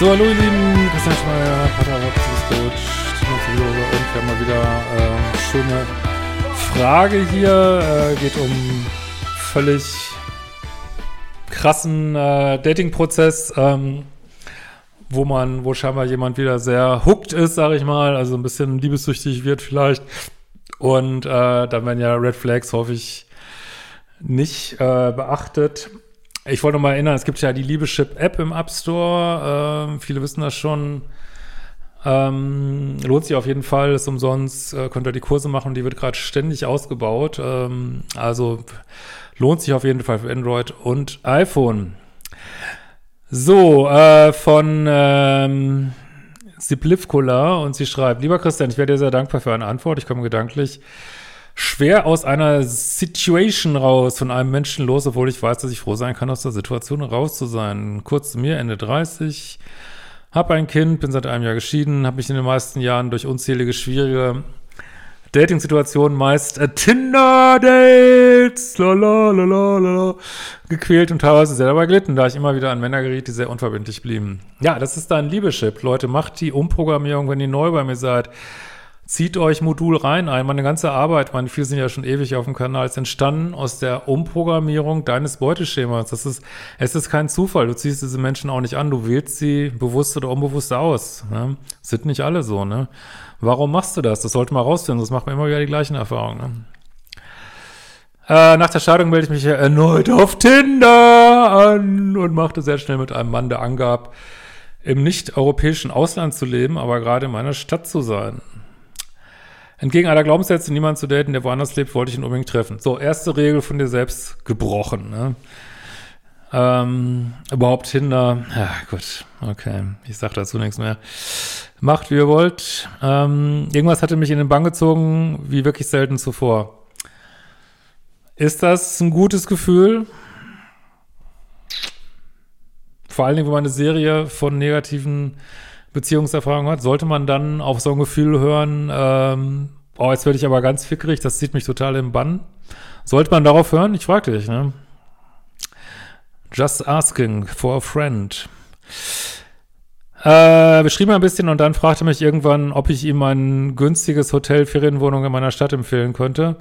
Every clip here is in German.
So, hallo ihr Lieben, Christian Schmeier, Pater Coach, Timo Friose und wir haben mal wieder äh, schöne Frage hier. Äh, geht um völlig krassen äh, Dating-Prozess, ähm, wo man, wo scheinbar jemand wieder sehr hooked ist, sage ich mal, also ein bisschen liebessüchtig wird vielleicht. Und äh, dann werden ja Red Flags häufig nicht äh, beachtet. Ich wollte noch mal erinnern, es gibt ja die Liebeschip-App im App Store. Ähm, viele wissen das schon. Ähm, lohnt sich auf jeden Fall, ist umsonst, äh, könnt ihr die Kurse machen, die wird gerade ständig ausgebaut. Ähm, also lohnt sich auf jeden Fall für Android und iPhone. So, äh, von ähm, Siblivkula und sie schreibt, lieber Christian, ich werde dir sehr dankbar für eine Antwort. Ich komme gedanklich schwer aus einer Situation raus, von einem Menschen los, obwohl ich weiß, dass ich froh sein kann, aus der Situation raus zu sein. Kurz zu mir, Ende 30, habe ein Kind, bin seit einem Jahr geschieden, habe mich in den meisten Jahren durch unzählige schwierige Dating-Situationen, meist äh, Tinder-Dates, gequält und teilweise sehr dabei gelitten, da ich immer wieder an Männer geriet, die sehr unverbindlich blieben. Ja, das ist dein Liebeschip. Leute, macht die Umprogrammierung, wenn ihr neu bei mir seid. Zieht euch Modul rein ein. Meine ganze Arbeit, meine viele sind ja schon ewig auf dem Kanal, ist entstanden aus der Umprogrammierung deines Beuteschemas. Das ist, es ist kein Zufall. Du ziehst diese Menschen auch nicht an. Du wählst sie bewusst oder unbewusst aus. Ne? Sind nicht alle so, ne? Warum machst du das? Das sollte man rausfinden, sonst macht man immer wieder die gleichen Erfahrungen. Ne? Äh, nach der Scheidung melde ich mich erneut auf Tinder an und machte sehr schnell mit einem Mann, der angab, im nicht-europäischen Ausland zu leben, aber gerade in meiner Stadt zu sein. Entgegen aller Glaubenssätze, niemanden zu daten, der woanders lebt, wollte ich ihn unbedingt treffen. So, erste Regel von dir selbst gebrochen. Ne? Ähm, überhaupt Tinder. Ja, gut, okay. Ich sag dazu nichts mehr. Macht, wie ihr wollt. Ähm, irgendwas hatte mich in den Bann gezogen, wie wirklich selten zuvor. Ist das ein gutes Gefühl? Vor allen Dingen, wenn man eine Serie von negativen Beziehungserfahrungen hat, sollte man dann auf so ein Gefühl hören, ähm, oh, jetzt werde ich aber ganz fickrig, das zieht mich total im Bann. Sollte man darauf hören? Ich frage dich, ne? Just asking for a friend. Äh, beschrieb mal ein bisschen und dann fragte mich irgendwann, ob ich ihm ein günstiges Hotel, Ferienwohnung in meiner Stadt empfehlen könnte.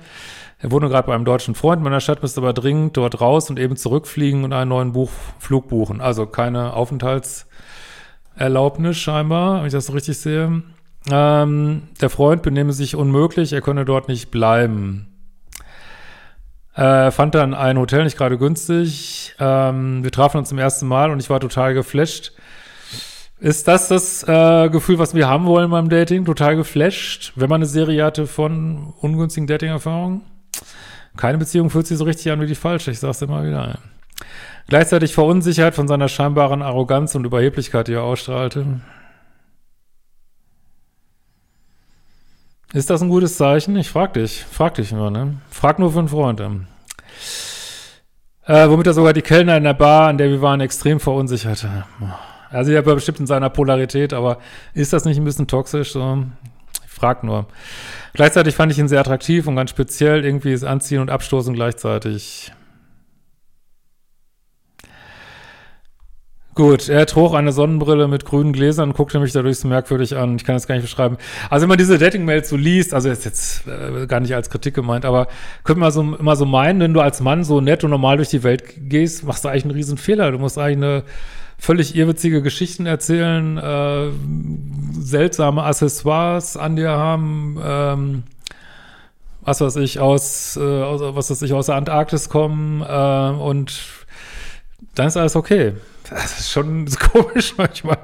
Er wohne gerade bei einem deutschen Freund meiner Stadt, müsste aber dringend dort raus und eben zurückfliegen und einen neuen Buch, Flug buchen. Also keine Aufenthaltserlaubnis scheinbar, wenn ich das so richtig sehe. Ähm, der Freund benehme sich unmöglich, er könne dort nicht bleiben. Äh, fand dann ein Hotel nicht gerade günstig. Ähm, wir trafen uns zum ersten Mal und ich war total geflasht. Ist das das äh, Gefühl, was wir haben wollen beim Dating? Total geflasht, wenn man eine Serie hatte von ungünstigen Dating-Erfahrungen? Keine Beziehung fühlt sich so richtig an wie die falsche, ich sag's immer wieder. Gleichzeitig Verunsicherheit von seiner scheinbaren Arroganz und Überheblichkeit, die er ausstrahlte. Ist das ein gutes Zeichen? Ich frag dich, frag dich nur, ne? Frag nur für einen Freund. Ähm. Äh, womit er sogar die Kellner in der Bar, an der wir waren, extrem verunsichert. Also er war bestimmt in seiner Polarität, aber ist das nicht ein bisschen toxisch? So? Ich frag nur. Gleichzeitig fand ich ihn sehr attraktiv und ganz speziell. Irgendwie ist Anziehen und Abstoßen gleichzeitig. Gut, er trug eine Sonnenbrille mit grünen Gläsern und guckte mich dadurch so merkwürdig an. Ich kann das gar nicht beschreiben. Also wenn man diese Dating-Mails so liest, also ist jetzt äh, gar nicht als Kritik gemeint, aber könnte man so immer so meinen, wenn du als Mann so nett und normal durch die Welt gehst, machst du eigentlich einen riesen Fehler. Du musst eigentlich eine völlig irrwitzige Geschichten erzählen, äh, seltsame Accessoires an dir haben, ähm, was weiß ich, aus, äh, aus was weiß ich, aus der Antarktis kommen äh, und dann ist alles okay Das ist schon komisch manchmal.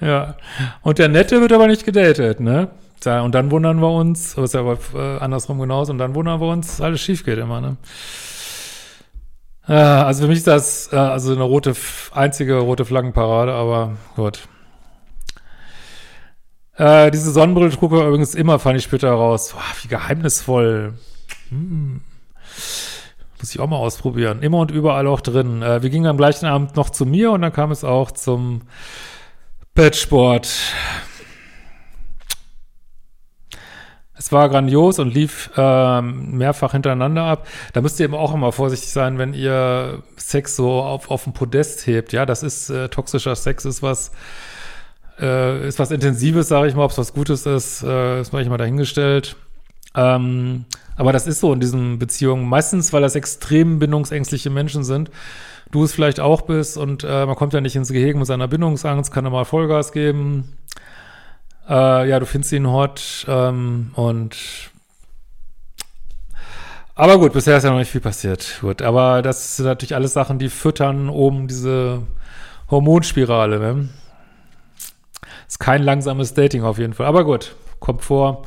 ja. Und der Nette wird aber nicht gedatet, ne? Und dann wundern wir uns, ist ja aber äh, andersrum genauso, und dann wundern wir uns, alles schief geht immer, ne? Ja, also für mich ist das äh, also eine rote, einzige rote Flaggenparade, aber gut. Äh, diese Sonnenbrille trug übrigens immer, fand ich später raus. Boah, wie geheimnisvoll. Hm. Muss ich auch mal ausprobieren. Immer und überall auch drin. Äh, wir gingen am gleichen Abend noch zu mir und dann kam es auch zum Bettsport. Es war grandios und lief ähm, mehrfach hintereinander ab. Da müsst ihr eben auch immer vorsichtig sein, wenn ihr Sex so auf, auf dem Podest hebt. Ja, das ist äh, toxischer Sex, ist was, äh, ist was Intensives, sage ich mal. Ob es was Gutes ist, äh, ist manchmal dahingestellt. Ähm, aber das ist so in diesen Beziehungen. Meistens, weil das extrem bindungsängstliche Menschen sind. Du es vielleicht auch bist und äh, man kommt ja nicht ins Gehege mit seiner Bindungsangst, kann da mal Vollgas geben äh, ja, du findest ihn hot ähm, und aber gut, bisher ist ja noch nicht viel passiert. Gut, aber das sind natürlich alles Sachen, die füttern oben diese Hormonspirale. Ne? Ist kein langsames Dating auf jeden Fall. Aber gut, kommt vor.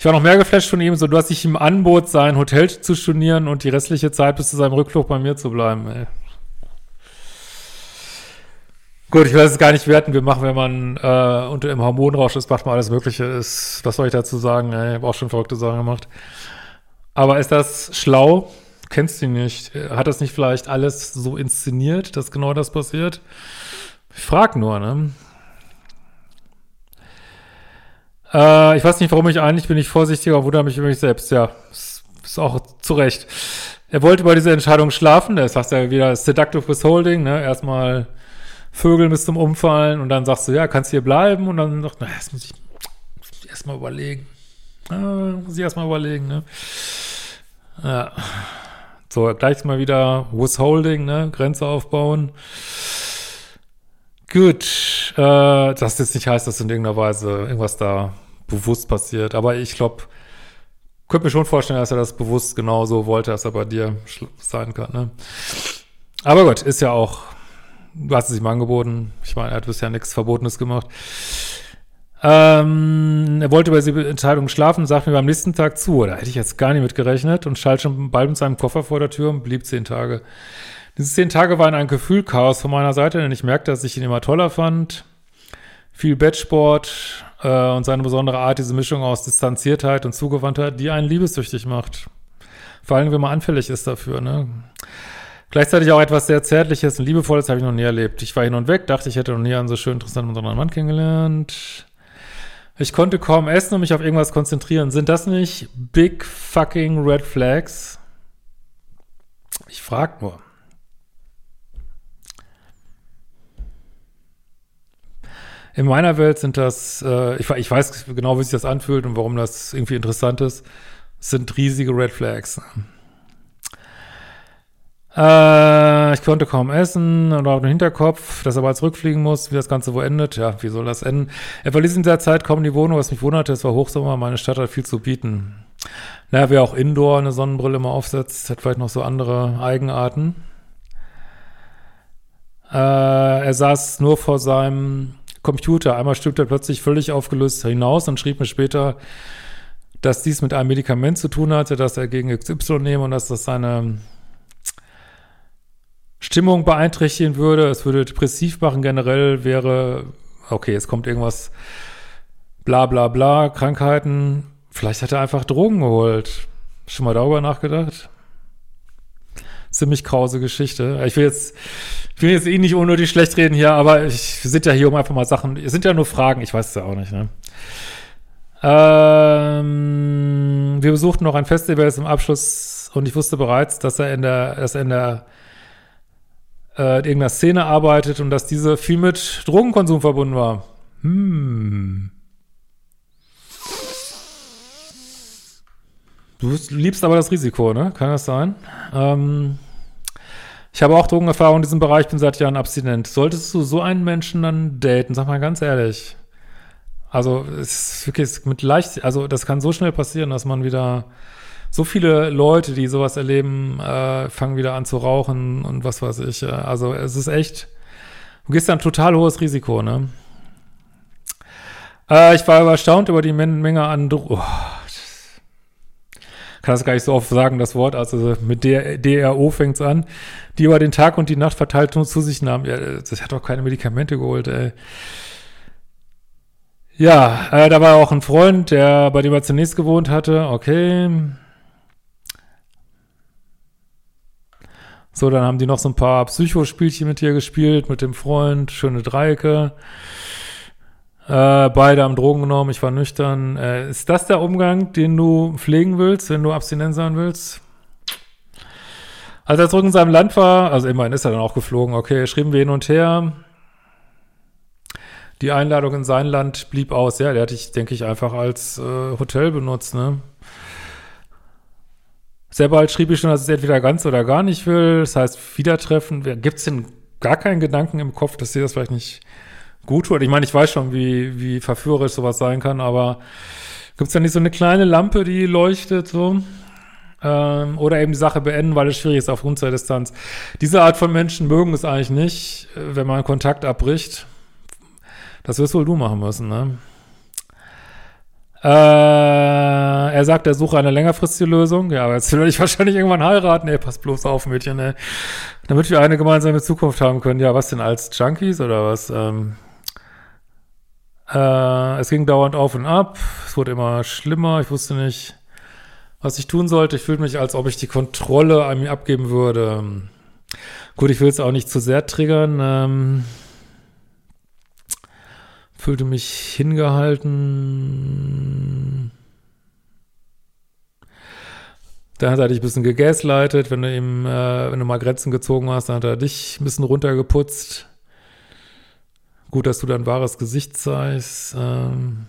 Ich war noch mehr geflasht von ihm, so du hast dich ihm anbot, sein Hotel zu stornieren und die restliche Zeit bis zu seinem Rückflug bei mir zu bleiben. Ey. Gut, ich weiß es gar nicht werten. Wir machen, wenn man äh, unter im Hormonrausch ist, macht man alles Mögliche. Ist, was soll ich dazu sagen? Ich habe auch schon verrückte Sachen gemacht. Aber ist das schlau? Kennst du ihn nicht? Hat das nicht vielleicht alles so inszeniert, dass genau das passiert? Ich frag nur, ne? Äh, ich weiß nicht, warum ich eigentlich bin ich vorsichtiger und wundere mich über mich selbst. Ja, ist, ist auch zu Recht. Er wollte über diese Entscheidung schlafen. Das heißt ja wieder Seductive Withholding, ne? Erstmal Vögeln bis zum Umfallen und dann sagst du, ja, kannst hier bleiben und dann sagt, na, das muss ich, muss ich erstmal überlegen. Ah, muss ich erstmal überlegen, ne? Ja. So, gleich mal wieder Withholding, ne? Grenze aufbauen. Gut, äh, das jetzt nicht heißt, dass in irgendeiner Weise irgendwas da bewusst passiert, aber ich glaube, könnte mir schon vorstellen, dass er das bewusst genauso wollte, dass er bei dir sein kann, ne? Aber gut, ist ja auch du hast es ihm angeboten. Ich meine, er hat bisher nichts Verbotenes gemacht. Ähm, er wollte über diese Entscheidung schlafen, sagte mir beim nächsten Tag zu. Da hätte ich jetzt gar nicht mit gerechnet und schalt schon bald mit seinem Koffer vor der Tür und blieb zehn Tage. Diese zehn Tage waren ein Gefühlchaos von meiner Seite, denn ich merkte, dass ich ihn immer toller fand. Viel Bettsport äh, und seine besondere Art, diese Mischung aus Distanziertheit und Zugewandtheit, die einen liebessüchtig macht. Vor allem, wenn man anfällig ist dafür, ne? Gleichzeitig auch etwas sehr Zärtliches und Liebevolles habe ich noch nie erlebt. Ich war hin und weg, dachte, ich hätte noch nie einen so schön interessanten besonderen Mann kennengelernt. Ich konnte kaum essen und mich auf irgendwas konzentrieren. Sind das nicht big fucking red flags? Ich frag nur. In meiner Welt sind das, äh, ich, ich, weiß genau, wie sich das anfühlt und warum das irgendwie interessant ist, sind riesige Red Flags. Äh, ich konnte kaum essen oder auf den Hinterkopf, dass er bald zurückfliegen muss, wie das Ganze wo endet. Ja, wie soll das enden? Er verließ in der Zeit kaum die Wohnung, was mich wunderte. Es war Hochsommer, meine Stadt hat viel zu bieten. Naja, wer auch Indoor eine Sonnenbrille mal aufsetzt, hat vielleicht noch so andere Eigenarten. Äh, er saß nur vor seinem Computer. Einmal stimmte er plötzlich völlig aufgelöst hinaus und schrieb mir später, dass dies mit einem Medikament zu tun hatte, dass er gegen XY nehme und dass das seine Stimmung beeinträchtigen würde, es würde depressiv machen, generell wäre, okay, es kommt irgendwas, bla bla bla, Krankheiten, vielleicht hat er einfach Drogen geholt. Schon mal darüber nachgedacht? Ziemlich krause Geschichte. Ich will jetzt, ich will jetzt eh nicht unnötig schlecht reden hier, aber ich, wir sind ja hier, um einfach mal Sachen, es sind ja nur Fragen, ich weiß es ja auch nicht, ne? Ähm, wir besuchten noch ein Festival zum Abschluss und ich wusste bereits, dass er in der, dass er in der äh, in irgendeiner Szene arbeitet und dass diese viel mit Drogenkonsum verbunden war. Hm. Du liebst aber das Risiko, ne? Kann das sein? Ähm, ich habe auch Drogenerfahrung in diesem Bereich, bin seit Jahren abstinent. Solltest du so einen Menschen dann daten? Sag mal ganz ehrlich. Also, es ist wirklich mit leicht, also das kann so schnell passieren, dass man wieder so viele Leute, die sowas erleben, äh, fangen wieder an zu rauchen und was weiß ich. Also es ist echt, Du gehst dann total hohes Risiko, ne? Äh, ich war überstaunt über die Men Menge an Dro oh, kann das gar nicht so oft sagen, das Wort, also mit der DRO fängt's an, die über den Tag und die Nacht verteilt nur zu sich nahmen. Ja, das hat doch keine Medikamente geholt, ey. Ja, äh, da war auch ein Freund, der bei dem er zunächst gewohnt hatte. Okay. So, dann haben die noch so ein paar Psychospielchen mit dir gespielt, mit dem Freund, schöne Dreiecke. Äh, beide haben Drogen genommen, ich war nüchtern. Äh, ist das der Umgang, den du pflegen willst, wenn du abstinent sein willst? Als er zurück in seinem Land war, also immerhin ist er dann auch geflogen, okay, schrieben wir hin und her. Die Einladung in sein Land blieb aus. Ja, der hatte ich, denke ich, einfach als äh, Hotel benutzt, ne? Sehr bald schrieb ich schon, dass es entweder ganz oder gar nicht will. Das heißt, Wiedertreffen. Gibt es denn gar keinen Gedanken im Kopf, dass sie das vielleicht nicht gut tut. Ich meine, ich weiß schon, wie, wie verführerisch sowas sein kann, aber gibt es da nicht so eine kleine Lampe, die leuchtet so? Ähm, oder eben die Sache beenden, weil es schwierig ist aufgrund der Distanz. Diese Art von Menschen mögen es eigentlich nicht, wenn man Kontakt abbricht. Das wirst wohl du machen müssen, ne? Äh, er sagt, er suche eine längerfristige Lösung. Ja, aber jetzt will ich wahrscheinlich irgendwann heiraten. Ey, pass bloß auf, Mädchen, ey. Damit wir eine gemeinsame Zukunft haben können. Ja, was denn als Junkies oder was? Ähm, äh, es ging dauernd auf und ab. Es wurde immer schlimmer. Ich wusste nicht, was ich tun sollte. Ich fühlte mich, als ob ich die Kontrolle an mir abgeben würde. Gut, ich will es auch nicht zu sehr triggern. Ähm, fühlte mich hingehalten. Da hat er dich ein bisschen gegaslightet, wenn du ihm, äh, wenn du mal Grenzen gezogen hast, dann hat er dich ein bisschen runtergeputzt. Gut, dass du dein wahres Gesicht zeigst. Ähm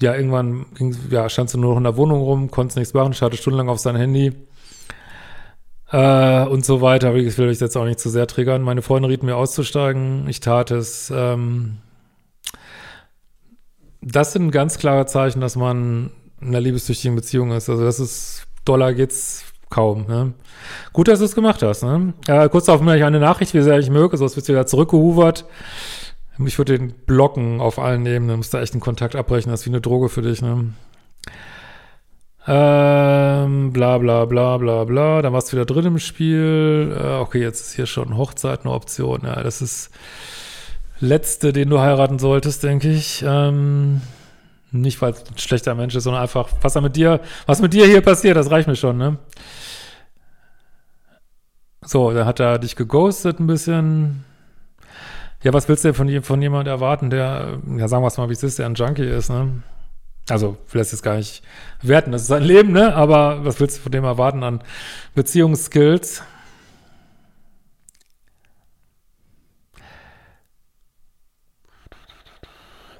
ja, irgendwann ja, standst du nur noch in der Wohnung rum, konntest nichts machen, schaute stundenlang auf sein Handy äh, und so weiter. Ich will euch jetzt auch nicht zu sehr triggern. Meine Freundin riet mir auszusteigen. Ich tat es. Ähm, das sind ganz klare Zeichen, dass man in einer liebessüchtigen Beziehung ist. Also das ist, Dollar geht's kaum. Ne? Gut, dass du es gemacht hast. Ne? Äh, kurz darauf mir eine Nachricht, wie sehr ich möge, sonst wirst du wieder zurückgehuvert. Ich würde den blocken auf allen Ebenen, musst da echt einen Kontakt abbrechen, das ist wie eine Droge für dich, ne? Ähm, bla bla bla bla bla. Dann warst du wieder drin im Spiel. Äh, okay, jetzt ist hier schon Hochzeit eine Option. Ja, das ist letzte, den du heiraten solltest, denke ich. Ähm, nicht, weil es ein schlechter Mensch ist, sondern einfach, was mit dir, was mit dir hier passiert, das reicht mir schon, ne? So, dann hat er dich geghostet ein bisschen. Ja, was willst du denn von, von jemand erwarten, der, ja, sagen wir es mal, wie es ist, der ein Junkie ist, ne? Also, will das jetzt gar nicht werten, das ist sein Leben, ne? Aber was willst du von dem erwarten an Beziehungsskills?